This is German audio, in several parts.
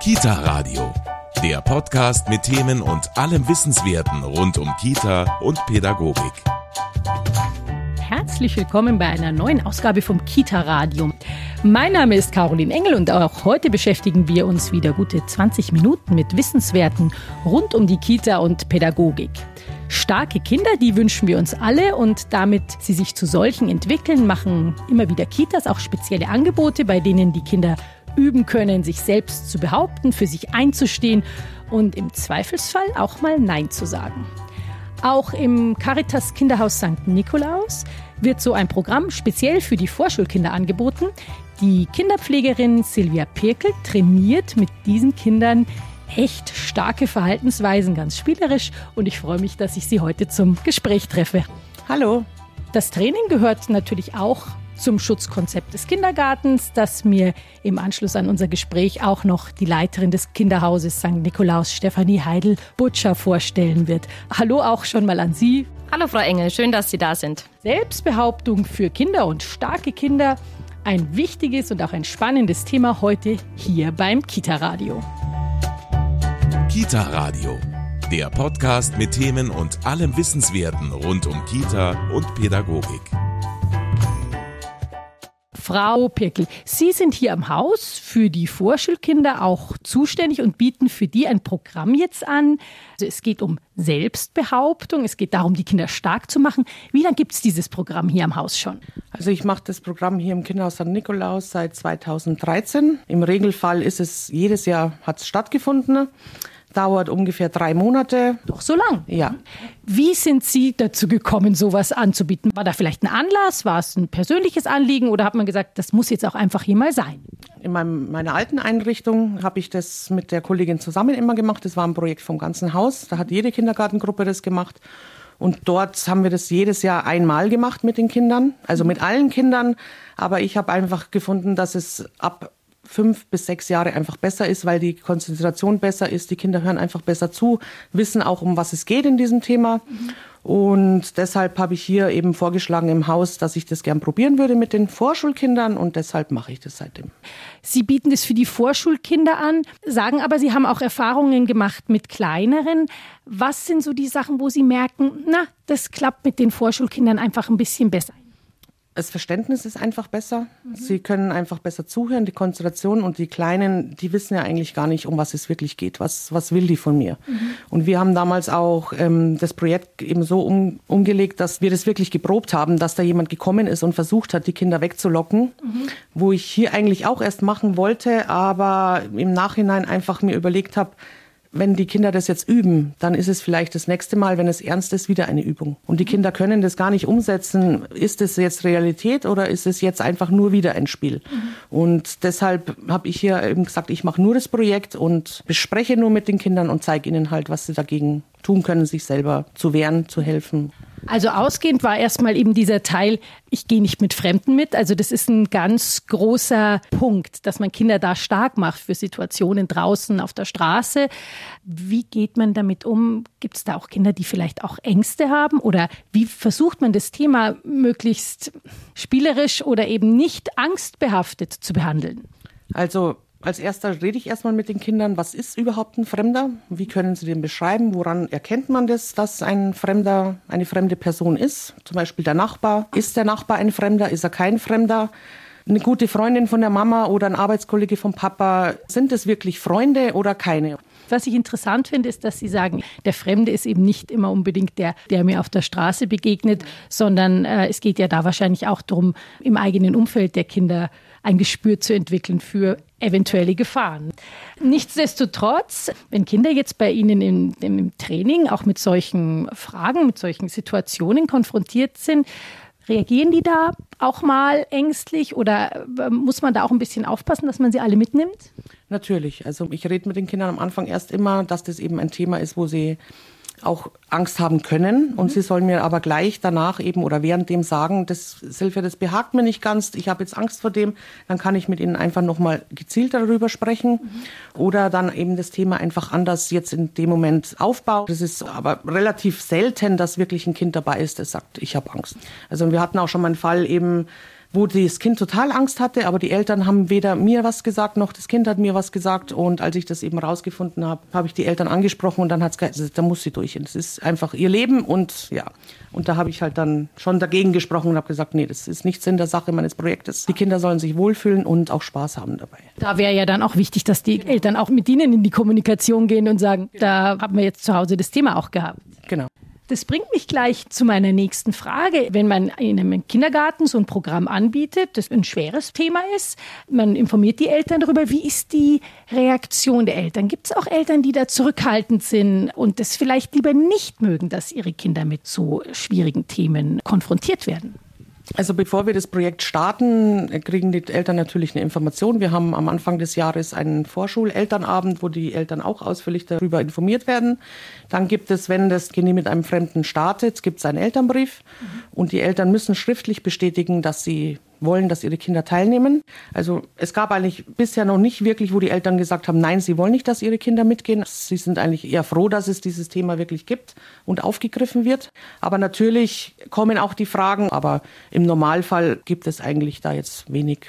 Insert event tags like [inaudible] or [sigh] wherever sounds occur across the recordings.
Kita Radio, der Podcast mit Themen und allem Wissenswerten rund um Kita und Pädagogik. Herzlich willkommen bei einer neuen Ausgabe vom Kita Radio. Mein Name ist Caroline Engel und auch heute beschäftigen wir uns wieder gute 20 Minuten mit Wissenswerten rund um die Kita und Pädagogik. Starke Kinder, die wünschen wir uns alle und damit sie sich zu solchen entwickeln, machen immer wieder Kitas auch spezielle Angebote, bei denen die Kinder üben können, sich selbst zu behaupten, für sich einzustehen und im Zweifelsfall auch mal Nein zu sagen. Auch im Caritas Kinderhaus St. Nikolaus wird so ein Programm speziell für die Vorschulkinder angeboten. Die Kinderpflegerin Silvia Pirkel trainiert mit diesen Kindern echt starke Verhaltensweisen, ganz spielerisch. Und ich freue mich, dass ich Sie heute zum Gespräch treffe. Hallo. Das Training gehört natürlich auch zum Schutzkonzept des Kindergartens, das mir im Anschluss an unser Gespräch auch noch die Leiterin des Kinderhauses St. Nikolaus, Stefanie Heidel-Butcher, vorstellen wird. Hallo auch schon mal an Sie. Hallo Frau Engel, schön, dass Sie da sind. Selbstbehauptung für Kinder und starke Kinder. Ein wichtiges und auch ein spannendes Thema heute hier beim Kita-Radio. Kita-Radio, der Podcast mit Themen und allem Wissenswerten rund um Kita und Pädagogik. Frau Pirkel, Sie sind hier am Haus für die Vorschulkinder auch zuständig und bieten für die ein Programm jetzt an. Also es geht um Selbstbehauptung, es geht darum, die Kinder stark zu machen. Wie lange gibt es dieses Programm hier am Haus schon? Also ich mache das Programm hier im Kinderhaus St. Nikolaus seit 2013. Im Regelfall ist es jedes Jahr hat es stattgefunden dauert ungefähr drei Monate. Doch so lang? Ja. Wie sind Sie dazu gekommen, sowas anzubieten? War da vielleicht ein Anlass? War es ein persönliches Anliegen oder hat man gesagt, das muss jetzt auch einfach hier mal sein? In meinem, meiner alten Einrichtung habe ich das mit der Kollegin zusammen immer gemacht. Das war ein Projekt vom ganzen Haus. Da hat jede Kindergartengruppe das gemacht. Und dort haben wir das jedes Jahr einmal gemacht mit den Kindern, also mit allen Kindern. Aber ich habe einfach gefunden, dass es ab fünf bis sechs Jahre einfach besser ist, weil die Konzentration besser ist, die Kinder hören einfach besser zu, wissen auch, um was es geht in diesem Thema. Mhm. Und deshalb habe ich hier eben vorgeschlagen im Haus, dass ich das gern probieren würde mit den Vorschulkindern und deshalb mache ich das seitdem. Sie bieten es für die Vorschulkinder an, sagen aber, Sie haben auch Erfahrungen gemacht mit kleineren. Was sind so die Sachen, wo Sie merken, na, das klappt mit den Vorschulkindern einfach ein bisschen besser? Das Verständnis ist einfach besser. Mhm. Sie können einfach besser zuhören, die Konzentration und die Kleinen, die wissen ja eigentlich gar nicht, um was es wirklich geht. Was, was will die von mir? Mhm. Und wir haben damals auch ähm, das Projekt eben so um, umgelegt, dass wir das wirklich geprobt haben, dass da jemand gekommen ist und versucht hat, die Kinder wegzulocken, mhm. wo ich hier eigentlich auch erst machen wollte, aber im Nachhinein einfach mir überlegt habe, wenn die Kinder das jetzt üben, dann ist es vielleicht das nächste Mal, wenn es ernst ist, wieder eine Übung. Und die Kinder können das gar nicht umsetzen. Ist es jetzt Realität oder ist es jetzt einfach nur wieder ein Spiel? Mhm. Und deshalb habe ich hier eben gesagt, ich mache nur das Projekt und bespreche nur mit den Kindern und zeige ihnen halt, was sie dagegen tun können, sich selber zu wehren, zu helfen. Also ausgehend war erstmal eben dieser Teil, ich gehe nicht mit Fremden mit. Also das ist ein ganz großer Punkt, dass man Kinder da stark macht für Situationen draußen auf der Straße. Wie geht man damit um? Gibt es da auch Kinder, die vielleicht auch Ängste haben? Oder wie versucht man das Thema möglichst spielerisch oder eben nicht angstbehaftet zu behandeln? Also als erster rede ich erstmal mit den Kindern, was ist überhaupt ein Fremder? Wie können sie den beschreiben? Woran erkennt man das, dass ein Fremder eine fremde Person ist? Zum Beispiel der Nachbar. Ist der Nachbar ein Fremder? Ist er kein Fremder? Eine gute Freundin von der Mama oder ein Arbeitskollege vom Papa. Sind es wirklich Freunde oder keine? Was ich interessant finde, ist, dass Sie sagen, der Fremde ist eben nicht immer unbedingt der, der mir auf der Straße begegnet, sondern äh, es geht ja da wahrscheinlich auch darum, im eigenen Umfeld der Kinder ein Gespür zu entwickeln für eventuelle Gefahren. Nichtsdestotrotz, wenn Kinder jetzt bei Ihnen im, im Training auch mit solchen Fragen, mit solchen Situationen konfrontiert sind, Reagieren die da auch mal ängstlich oder äh, muss man da auch ein bisschen aufpassen, dass man sie alle mitnimmt? Natürlich. Also ich rede mit den Kindern am Anfang erst immer, dass das eben ein Thema ist, wo sie auch Angst haben können. Und mhm. sie sollen mir aber gleich danach eben oder während dem sagen, das Silvia, das behagt mir nicht ganz, ich habe jetzt Angst vor dem, dann kann ich mit ihnen einfach nochmal gezielt darüber sprechen. Mhm. Oder dann eben das Thema einfach anders jetzt in dem Moment aufbauen. Das ist aber relativ selten, dass wirklich ein Kind dabei ist, das sagt, ich habe Angst. Also wir hatten auch schon mal einen Fall eben, wo das Kind total Angst hatte, aber die Eltern haben weder mir was gesagt, noch das Kind hat mir was gesagt. Und als ich das eben rausgefunden habe, habe ich die Eltern angesprochen und dann hat es gesagt, da muss sie durch. Und das ist einfach ihr Leben und ja. Und da habe ich halt dann schon dagegen gesprochen und habe gesagt, nee, das ist nicht Sinn der Sache meines Projektes. Die Kinder sollen sich wohlfühlen und auch Spaß haben dabei. Da wäre ja dann auch wichtig, dass die Eltern auch mit ihnen in die Kommunikation gehen und sagen, da haben wir jetzt zu Hause das Thema auch gehabt. Genau. Das bringt mich gleich zu meiner nächsten Frage. Wenn man in einem Kindergarten so ein Programm anbietet, das ein schweres Thema ist, man informiert die Eltern darüber, wie ist die Reaktion der Eltern? Gibt es auch Eltern, die da zurückhaltend sind und es vielleicht lieber nicht mögen, dass ihre Kinder mit so schwierigen Themen konfrontiert werden? Also bevor wir das Projekt starten, kriegen die Eltern natürlich eine Information. Wir haben am Anfang des Jahres einen Vorschulelternabend, wo die Eltern auch ausführlich darüber informiert werden. Dann gibt es, wenn das Kind mit einem Fremden startet, gibt es einen Elternbrief mhm. und die Eltern müssen schriftlich bestätigen, dass sie wollen, dass ihre Kinder teilnehmen. Also es gab eigentlich bisher noch nicht wirklich, wo die Eltern gesagt haben, nein, sie wollen nicht, dass ihre Kinder mitgehen. Sie sind eigentlich eher froh, dass es dieses Thema wirklich gibt und aufgegriffen wird. Aber natürlich kommen auch die Fragen, aber im Normalfall gibt es eigentlich da jetzt wenig.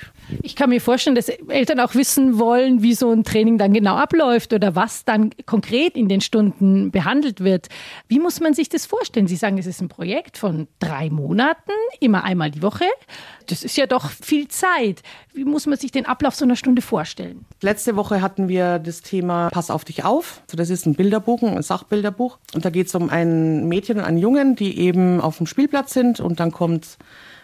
Ich kann mir vorstellen, dass Eltern auch wissen wollen, wie so ein Training dann genau abläuft oder was dann konkret in den Stunden behandelt wird. Wie muss man sich das vorstellen? Sie sagen, es ist ein Projekt von drei Monaten, immer einmal die Woche. Das ist ja doch viel Zeit. Wie muss man sich den Ablauf so einer Stunde vorstellen? Letzte Woche hatten wir das Thema Pass auf dich auf. Also das ist ein Bilderbuch, ein Sachbilderbuch. Und da geht es um ein Mädchen und einen Jungen, die eben auf dem Spielplatz sind. Und dann kommt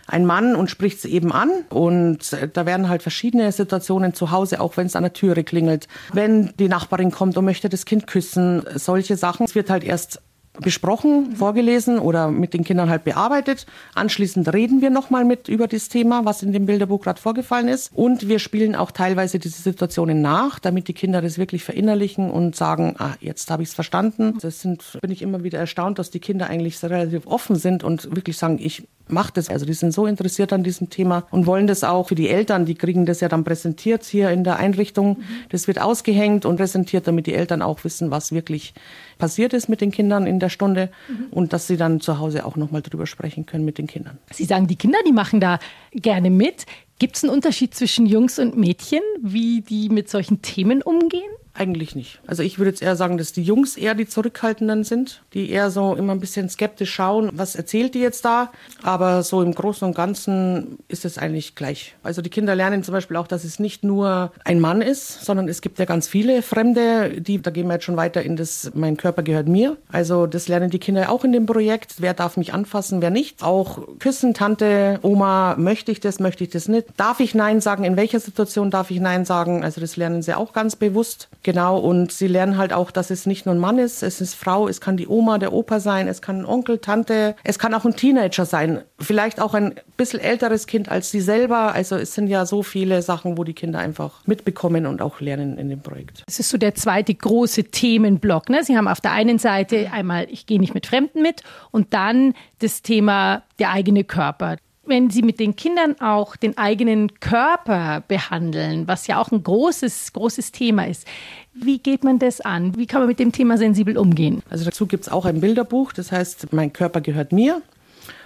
ein Mann und spricht sie eben an. Und da werden halt verschiedene Situationen zu Hause, auch wenn es an der Türe klingelt. Wenn die Nachbarin kommt und möchte das Kind küssen, solche Sachen. Es wird halt erst besprochen, vorgelesen oder mit den Kindern halt bearbeitet. Anschließend reden wir nochmal mit über das Thema, was in dem Bilderbuch gerade vorgefallen ist. Und wir spielen auch teilweise diese Situationen nach, damit die Kinder das wirklich verinnerlichen und sagen, ah, jetzt habe ich es verstanden. Das sind, bin ich immer wieder erstaunt, dass die Kinder eigentlich relativ offen sind und wirklich sagen, ich macht es. Also die sind so interessiert an diesem Thema und wollen das auch für die Eltern. Die kriegen das ja dann präsentiert hier in der Einrichtung. Das wird ausgehängt und präsentiert, damit die Eltern auch wissen, was wirklich passiert ist mit den Kindern in der Stunde mhm. und dass sie dann zu Hause auch nochmal drüber sprechen können mit den Kindern. Sie sagen, die Kinder, die machen da gerne mit. Gibt es einen Unterschied zwischen Jungs und Mädchen, wie die mit solchen Themen umgehen? Eigentlich nicht. Also ich würde jetzt eher sagen, dass die Jungs eher die Zurückhaltenden sind, die eher so immer ein bisschen skeptisch schauen, was erzählt die jetzt da. Aber so im Großen und Ganzen ist es eigentlich gleich. Also die Kinder lernen zum Beispiel auch, dass es nicht nur ein Mann ist, sondern es gibt ja ganz viele Fremde, die, da gehen wir jetzt schon weiter in das, mein Körper gehört mir. Also das lernen die Kinder auch in dem Projekt. Wer darf mich anfassen, wer nicht. Auch küssen, Tante, Oma, möchte ich das, möchte ich das nicht. Darf ich Nein sagen? In welcher Situation darf ich Nein sagen? Also das lernen sie auch ganz bewusst. Genau, und sie lernen halt auch, dass es nicht nur ein Mann ist, es ist Frau, es kann die Oma, der Opa sein, es kann ein Onkel, Tante, es kann auch ein Teenager sein, vielleicht auch ein bisschen älteres Kind als sie selber. Also es sind ja so viele Sachen, wo die Kinder einfach mitbekommen und auch lernen in dem Projekt. Es ist so der zweite große Themenblock. Ne? Sie haben auf der einen Seite einmal, ich gehe nicht mit Fremden mit und dann das Thema der eigene Körper wenn Sie mit den Kindern auch den eigenen Körper behandeln, was ja auch ein großes, großes Thema ist, wie geht man das an? Wie kann man mit dem Thema sensibel umgehen? Also dazu gibt es auch ein Bilderbuch, das heißt, mein Körper gehört mir.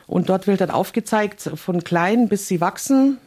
Und dort wird dann aufgezeigt, von klein bis sie wachsen,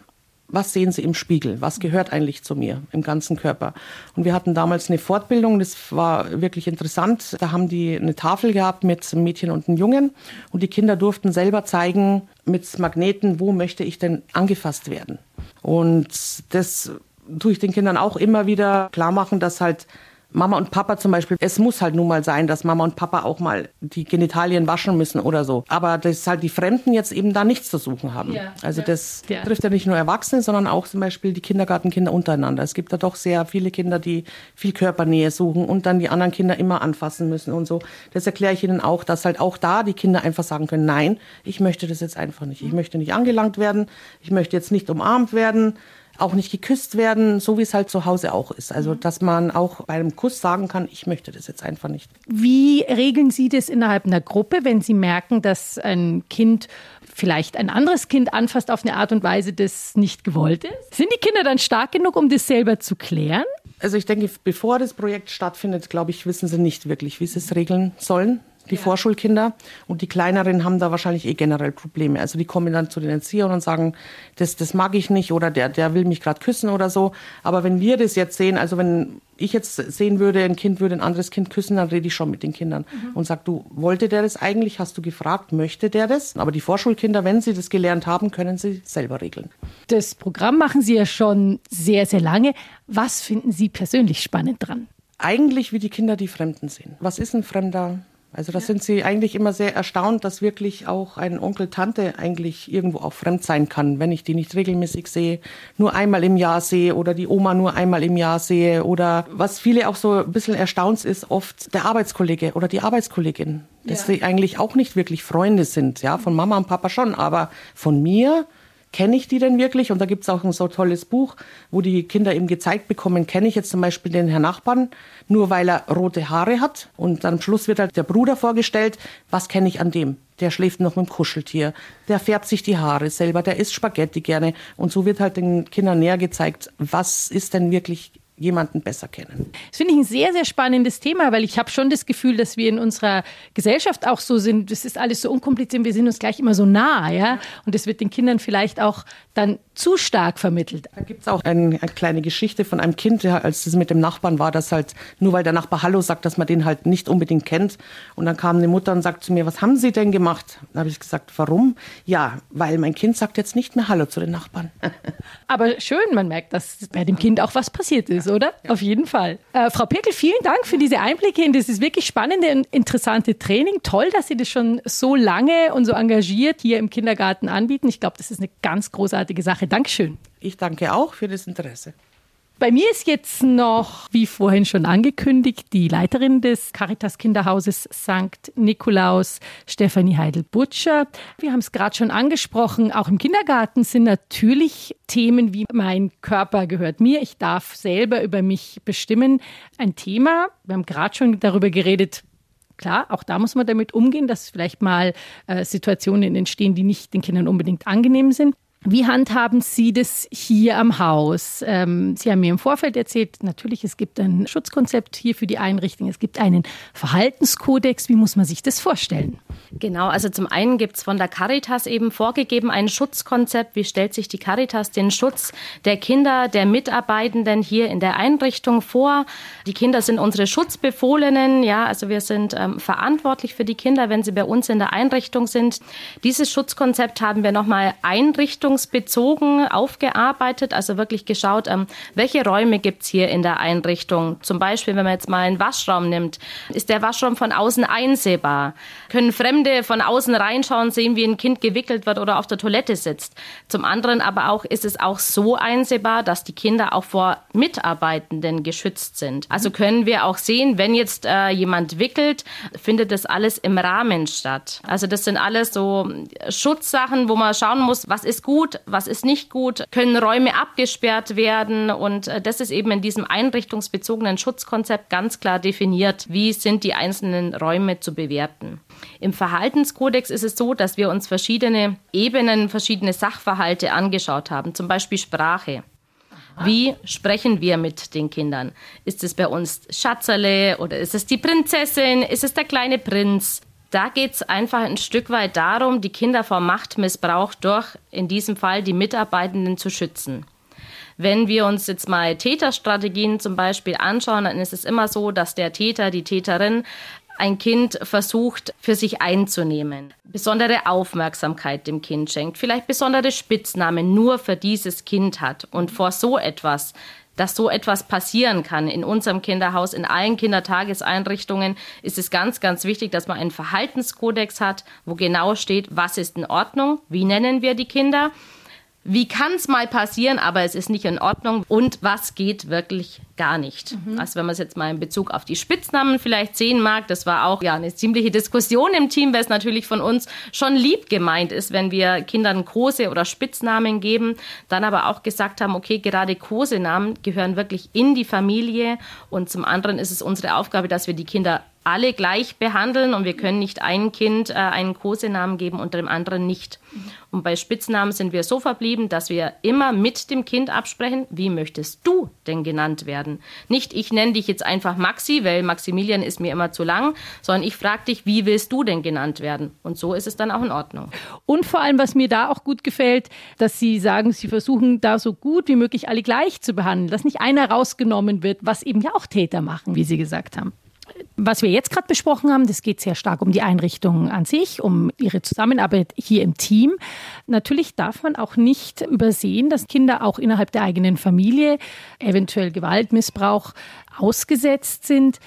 was sehen Sie im Spiegel? Was gehört eigentlich zu mir im ganzen Körper? Und wir hatten damals eine Fortbildung, das war wirklich interessant. Da haben die eine Tafel gehabt mit einem Mädchen und einem Jungen und die Kinder durften selber zeigen mit Magneten, wo möchte ich denn angefasst werden? Und das tue ich den Kindern auch immer wieder klar machen, dass halt Mama und Papa zum Beispiel, es muss halt nun mal sein, dass Mama und Papa auch mal die Genitalien waschen müssen oder so. Aber dass halt die Fremden jetzt eben da nichts zu suchen haben. Ja, also ja, das ja. trifft ja nicht nur Erwachsene, sondern auch zum Beispiel die Kindergartenkinder untereinander. Es gibt da doch sehr viele Kinder, die viel Körpernähe suchen und dann die anderen Kinder immer anfassen müssen und so. Das erkläre ich ihnen auch, dass halt auch da die Kinder einfach sagen können, nein, ich möchte das jetzt einfach nicht. Ich möchte nicht angelangt werden. Ich möchte jetzt nicht umarmt werden auch nicht geküsst werden, so wie es halt zu Hause auch ist. Also, mhm. dass man auch bei einem Kuss sagen kann, ich möchte das jetzt einfach nicht. Wie regeln Sie das innerhalb einer Gruppe, wenn Sie merken, dass ein Kind vielleicht ein anderes Kind anfasst auf eine Art und Weise, das nicht gewollt ist? Sind die Kinder dann stark genug, um das selber zu klären? Also ich denke, bevor das Projekt stattfindet, glaube ich, wissen sie nicht wirklich, wie sie es regeln sollen. Die ja. Vorschulkinder. Und die kleineren haben da wahrscheinlich eh generell Probleme. Also die kommen dann zu den Erziehern und sagen, das, das mag ich nicht oder der, der will mich gerade küssen oder so. Aber wenn wir das jetzt sehen, also wenn ich jetzt sehen würde, ein Kind würde ein anderes Kind küssen, dann rede ich schon mit den Kindern mhm. und sage, du, wollte der das eigentlich? Hast du gefragt, möchte der das? Aber die Vorschulkinder, wenn sie das gelernt haben, können sie selber regeln. Das Programm machen Sie ja schon sehr, sehr lange. Was finden Sie persönlich spannend dran? Eigentlich wie die Kinder die Fremden sehen. Was ist ein Fremder? Also da ja. sind sie eigentlich immer sehr erstaunt, dass wirklich auch ein Onkel, Tante eigentlich irgendwo auch fremd sein kann, wenn ich die nicht regelmäßig sehe, nur einmal im Jahr sehe oder die Oma nur einmal im Jahr sehe oder was viele auch so ein bisschen erstaunt ist, oft der Arbeitskollege oder die Arbeitskollegin, dass ja. sie eigentlich auch nicht wirklich Freunde sind, ja, von Mama und Papa schon, aber von mir kenne ich die denn wirklich? Und da gibt es auch ein so tolles Buch, wo die Kinder eben gezeigt bekommen, kenne ich jetzt zum Beispiel den Herrn Nachbarn, nur weil er rote Haare hat. Und am Schluss wird halt der Bruder vorgestellt, was kenne ich an dem? Der schläft noch mit dem Kuscheltier, der färbt sich die Haare selber, der isst Spaghetti gerne. Und so wird halt den Kindern näher gezeigt, was ist denn wirklich jemanden besser kennen. Das finde ich ein sehr, sehr spannendes Thema, weil ich habe schon das Gefühl, dass wir in unserer Gesellschaft auch so sind, das ist alles so unkompliziert, wir sind uns gleich immer so nah, ja. Und das wird den Kindern vielleicht auch dann zu stark vermittelt. Da gibt es auch ein, eine kleine Geschichte von einem Kind, der, als das mit dem Nachbarn war, dass halt, nur weil der Nachbar Hallo sagt, dass man den halt nicht unbedingt kennt. Und dann kam eine Mutter und sagt zu mir, was haben Sie denn gemacht? Dann habe ich gesagt, warum? Ja, weil mein Kind sagt jetzt nicht mehr Hallo zu den Nachbarn. [laughs] Aber schön, man merkt, dass bei dem Kind auch was passiert ist, oder? Ja. Auf jeden Fall. Äh, Frau Pirkel, vielen Dank für diese Einblicke in dieses wirklich spannende und interessante Training. Toll, dass Sie das schon so lange und so engagiert hier im Kindergarten anbieten. Ich glaube, das ist eine ganz großartige Sache. Sache. Dankeschön. Ich danke auch für das Interesse. Bei mir ist jetzt noch, wie vorhin schon angekündigt, die Leiterin des Caritas Kinderhauses St. Nikolaus, Stefanie Heidel-Butcher. Wir haben es gerade schon angesprochen, auch im Kindergarten sind natürlich Themen wie mein Körper gehört mir, ich darf selber über mich bestimmen, ein Thema. Wir haben gerade schon darüber geredet, Klar, auch da muss man damit umgehen, dass vielleicht mal äh, Situationen entstehen, die nicht den Kindern unbedingt angenehm sind. Wie handhaben Sie das hier am Haus? Ähm, Sie haben mir im Vorfeld erzählt, natürlich, es gibt ein Schutzkonzept hier für die Einrichtung, es gibt einen Verhaltenskodex. Wie muss man sich das vorstellen? Genau, also zum einen gibt es von der Caritas eben vorgegeben ein Schutzkonzept. Wie stellt sich die Caritas den Schutz der Kinder, der Mitarbeitenden hier in der Einrichtung vor? Die Kinder sind unsere Schutzbefohlenen, ja, also wir sind ähm, verantwortlich für die Kinder, wenn sie bei uns in der Einrichtung sind. Dieses Schutzkonzept haben wir nochmal Einrichtung einrichtungsbezogen aufgearbeitet, also wirklich geschaut, ähm, welche Räume gibt es hier in der Einrichtung. Zum Beispiel, wenn man jetzt mal einen Waschraum nimmt, ist der Waschraum von außen einsehbar? Können Fremde von außen reinschauen, sehen, wie ein Kind gewickelt wird oder auf der Toilette sitzt? Zum anderen aber auch ist es auch so einsehbar, dass die Kinder auch vor Mitarbeitenden geschützt sind. Also können wir auch sehen, wenn jetzt äh, jemand wickelt, findet das alles im Rahmen statt. Also das sind alles so Schutzsachen, wo man schauen muss, was ist gut, was ist nicht gut, können Räume abgesperrt werden und äh, das ist eben in diesem einrichtungsbezogenen Schutzkonzept ganz klar definiert, wie sind die einzelnen Räume zu bewerten. Im Verhaltenskodex ist es so, dass wir uns verschiedene Ebenen, verschiedene Sachverhalte angeschaut haben, zum Beispiel Sprache. Wie sprechen wir mit den Kindern? Ist es bei uns Schatzerle oder ist es die Prinzessin? Ist es der kleine Prinz? Da geht es einfach ein Stück weit darum, die Kinder vor Machtmissbrauch durch, in diesem Fall, die Mitarbeitenden zu schützen. Wenn wir uns jetzt mal Täterstrategien zum Beispiel anschauen, dann ist es immer so, dass der Täter, die Täterin ein Kind versucht für sich einzunehmen, besondere Aufmerksamkeit dem Kind schenkt, vielleicht besondere Spitznamen nur für dieses Kind hat und vor so etwas dass so etwas passieren kann. In unserem Kinderhaus, in allen Kindertageseinrichtungen ist es ganz, ganz wichtig, dass man einen Verhaltenskodex hat, wo genau steht, was ist in Ordnung, wie nennen wir die Kinder wie kann es mal passieren, aber es ist nicht in Ordnung und was geht wirklich gar nicht. Mhm. Also wenn man es jetzt mal in Bezug auf die Spitznamen vielleicht sehen mag, das war auch ja eine ziemliche Diskussion im Team, weil es natürlich von uns schon lieb gemeint ist, wenn wir Kindern Kose oder Spitznamen geben, dann aber auch gesagt haben, okay, gerade Kosenamen gehören wirklich in die Familie und zum anderen ist es unsere Aufgabe, dass wir die Kinder alle gleich behandeln und wir können nicht ein Kind äh, einen Kosenamen geben und dem anderen nicht. Und bei Spitznamen sind wir so verblieben, dass wir immer mit dem Kind absprechen, wie möchtest du denn genannt werden? Nicht, ich nenne dich jetzt einfach Maxi, weil Maximilian ist mir immer zu lang, sondern ich frage dich, wie willst du denn genannt werden? Und so ist es dann auch in Ordnung. Und vor allem, was mir da auch gut gefällt, dass Sie sagen, Sie versuchen da so gut wie möglich alle gleich zu behandeln, dass nicht einer rausgenommen wird, was eben ja auch Täter machen, wie Sie gesagt haben. Was wir jetzt gerade besprochen haben, das geht sehr stark um die Einrichtung an sich, um ihre Zusammenarbeit hier im Team. Natürlich darf man auch nicht übersehen, dass Kinder auch innerhalb der eigenen Familie eventuell Gewaltmissbrauch ausgesetzt sind.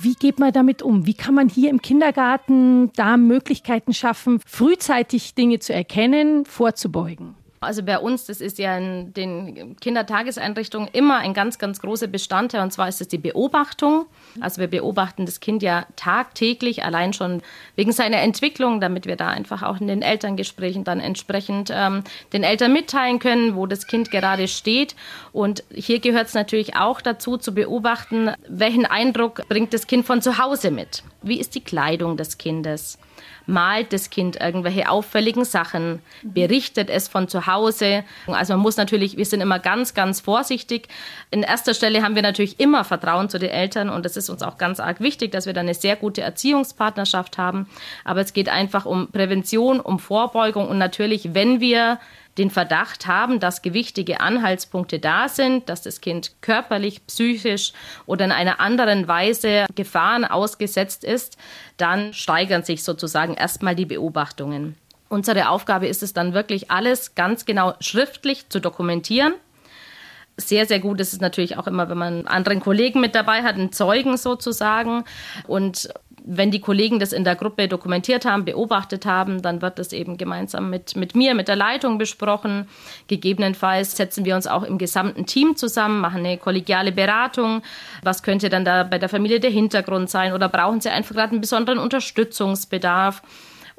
Wie geht man damit um? Wie kann man hier im Kindergarten da Möglichkeiten schaffen, frühzeitig Dinge zu erkennen, vorzubeugen? Also bei uns, das ist ja in den Kindertageseinrichtungen immer ein ganz, ganz großer Bestandteil und zwar ist es die Beobachtung. Also wir beobachten das Kind ja tagtäglich, allein schon wegen seiner Entwicklung, damit wir da einfach auch in den Elterngesprächen dann entsprechend ähm, den Eltern mitteilen können, wo das Kind gerade steht. Und hier gehört es natürlich auch dazu zu beobachten, welchen Eindruck bringt das Kind von zu Hause mit. Wie ist die Kleidung des Kindes? Malt das Kind irgendwelche auffälligen Sachen, berichtet es von zu Hause. Also man muss natürlich, wir sind immer ganz, ganz vorsichtig. In erster Stelle haben wir natürlich immer Vertrauen zu den Eltern und das ist uns auch ganz arg wichtig, dass wir da eine sehr gute Erziehungspartnerschaft haben. Aber es geht einfach um Prävention, um Vorbeugung und natürlich, wenn wir den Verdacht haben, dass gewichtige Anhaltspunkte da sind, dass das Kind körperlich, psychisch oder in einer anderen Weise Gefahren ausgesetzt ist, dann steigern sich sozusagen erstmal die Beobachtungen. Unsere Aufgabe ist es dann wirklich alles ganz genau schriftlich zu dokumentieren sehr, sehr gut ist es natürlich auch immer, wenn man einen anderen Kollegen mit dabei hat, einen Zeugen sozusagen. Und wenn die Kollegen das in der Gruppe dokumentiert haben, beobachtet haben, dann wird das eben gemeinsam mit, mit mir, mit der Leitung besprochen. Gegebenenfalls setzen wir uns auch im gesamten Team zusammen, machen eine kollegiale Beratung. Was könnte dann da bei der Familie der Hintergrund sein? Oder brauchen sie einfach gerade einen besonderen Unterstützungsbedarf?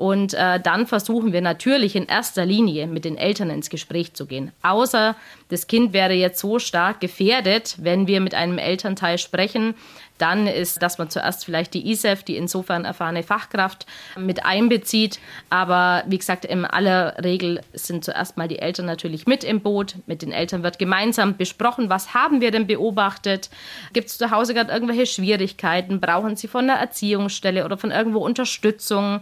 Und äh, dann versuchen wir natürlich in erster Linie mit den Eltern ins Gespräch zu gehen. Außer das Kind wäre jetzt so stark gefährdet, wenn wir mit einem Elternteil sprechen, dann ist, dass man zuerst vielleicht die ISEF, die insofern erfahrene Fachkraft, mit einbezieht. Aber wie gesagt, in aller Regel sind zuerst mal die Eltern natürlich mit im Boot. Mit den Eltern wird gemeinsam besprochen, was haben wir denn beobachtet? Gibt es zu Hause gerade irgendwelche Schwierigkeiten? Brauchen sie von der Erziehungsstelle oder von irgendwo Unterstützung?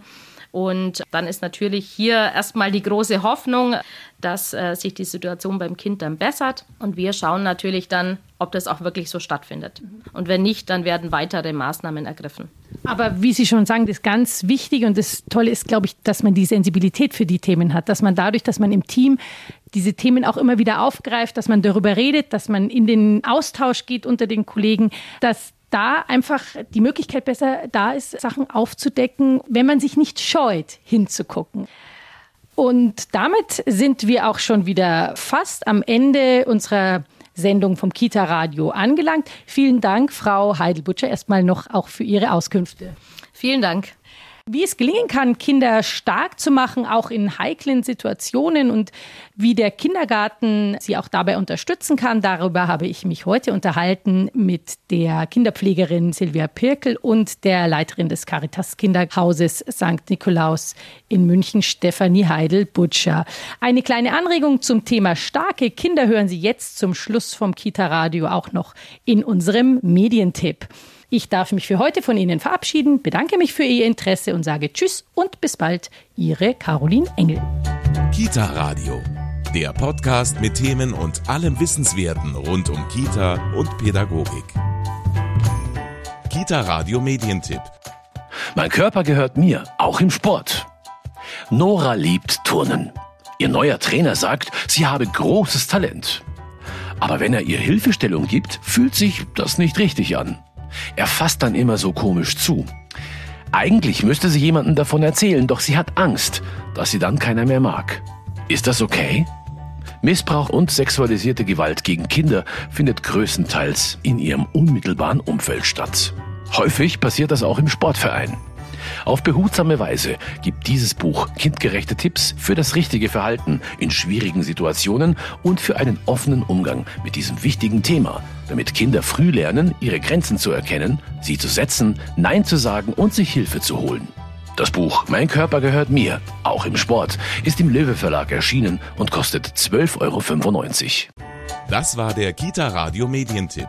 Und dann ist natürlich hier erstmal die große Hoffnung, dass äh, sich die Situation beim Kind dann bessert. Und wir schauen natürlich dann, ob das auch wirklich so stattfindet. Und wenn nicht, dann werden weitere Maßnahmen ergriffen. Aber wie Sie schon sagen, das ganz Wichtige und das Tolle ist, glaube ich, dass man die Sensibilität für die Themen hat, dass man dadurch, dass man im Team diese Themen auch immer wieder aufgreift, dass man darüber redet, dass man in den Austausch geht unter den Kollegen, dass da einfach die Möglichkeit besser da ist, Sachen aufzudecken, wenn man sich nicht scheut, hinzugucken. Und damit sind wir auch schon wieder fast am Ende unserer Sendung vom Kita Radio angelangt. Vielen Dank, Frau Heidelbutscher, erstmal noch auch für Ihre Auskünfte. Vielen Dank wie es gelingen kann, Kinder stark zu machen, auch in heiklen Situationen und wie der Kindergarten sie auch dabei unterstützen kann. Darüber habe ich mich heute unterhalten mit der Kinderpflegerin Silvia Pirkel und der Leiterin des Caritas Kinderhauses St. Nikolaus in München, Stefanie Heidel-Butcher. Eine kleine Anregung zum Thema starke Kinder hören Sie jetzt zum Schluss vom Kita Radio auch noch in unserem Medientipp. Ich darf mich für heute von Ihnen verabschieden, bedanke mich für Ihr Interesse und sage Tschüss und bis bald. Ihre Caroline Engel. Kita Radio, der Podcast mit Themen und allem Wissenswerten rund um Kita und Pädagogik. Kita Radio Medientipp. Mein Körper gehört mir, auch im Sport. Nora liebt Turnen. Ihr neuer Trainer sagt, sie habe großes Talent. Aber wenn er ihr Hilfestellung gibt, fühlt sich das nicht richtig an. Er fasst dann immer so komisch zu. Eigentlich müsste sie jemandem davon erzählen, doch sie hat Angst, dass sie dann keiner mehr mag. Ist das okay? Missbrauch und sexualisierte Gewalt gegen Kinder findet größtenteils in ihrem unmittelbaren Umfeld statt. Häufig passiert das auch im Sportverein. Auf behutsame Weise gibt dieses Buch kindgerechte Tipps für das richtige Verhalten in schwierigen Situationen und für einen offenen Umgang mit diesem wichtigen Thema, damit Kinder früh lernen, ihre Grenzen zu erkennen, sie zu setzen, Nein zu sagen und sich Hilfe zu holen. Das Buch Mein Körper gehört mir, auch im Sport, ist im Löwe Verlag erschienen und kostet 12,95 Euro. Das war der Kita Radio Medientipp.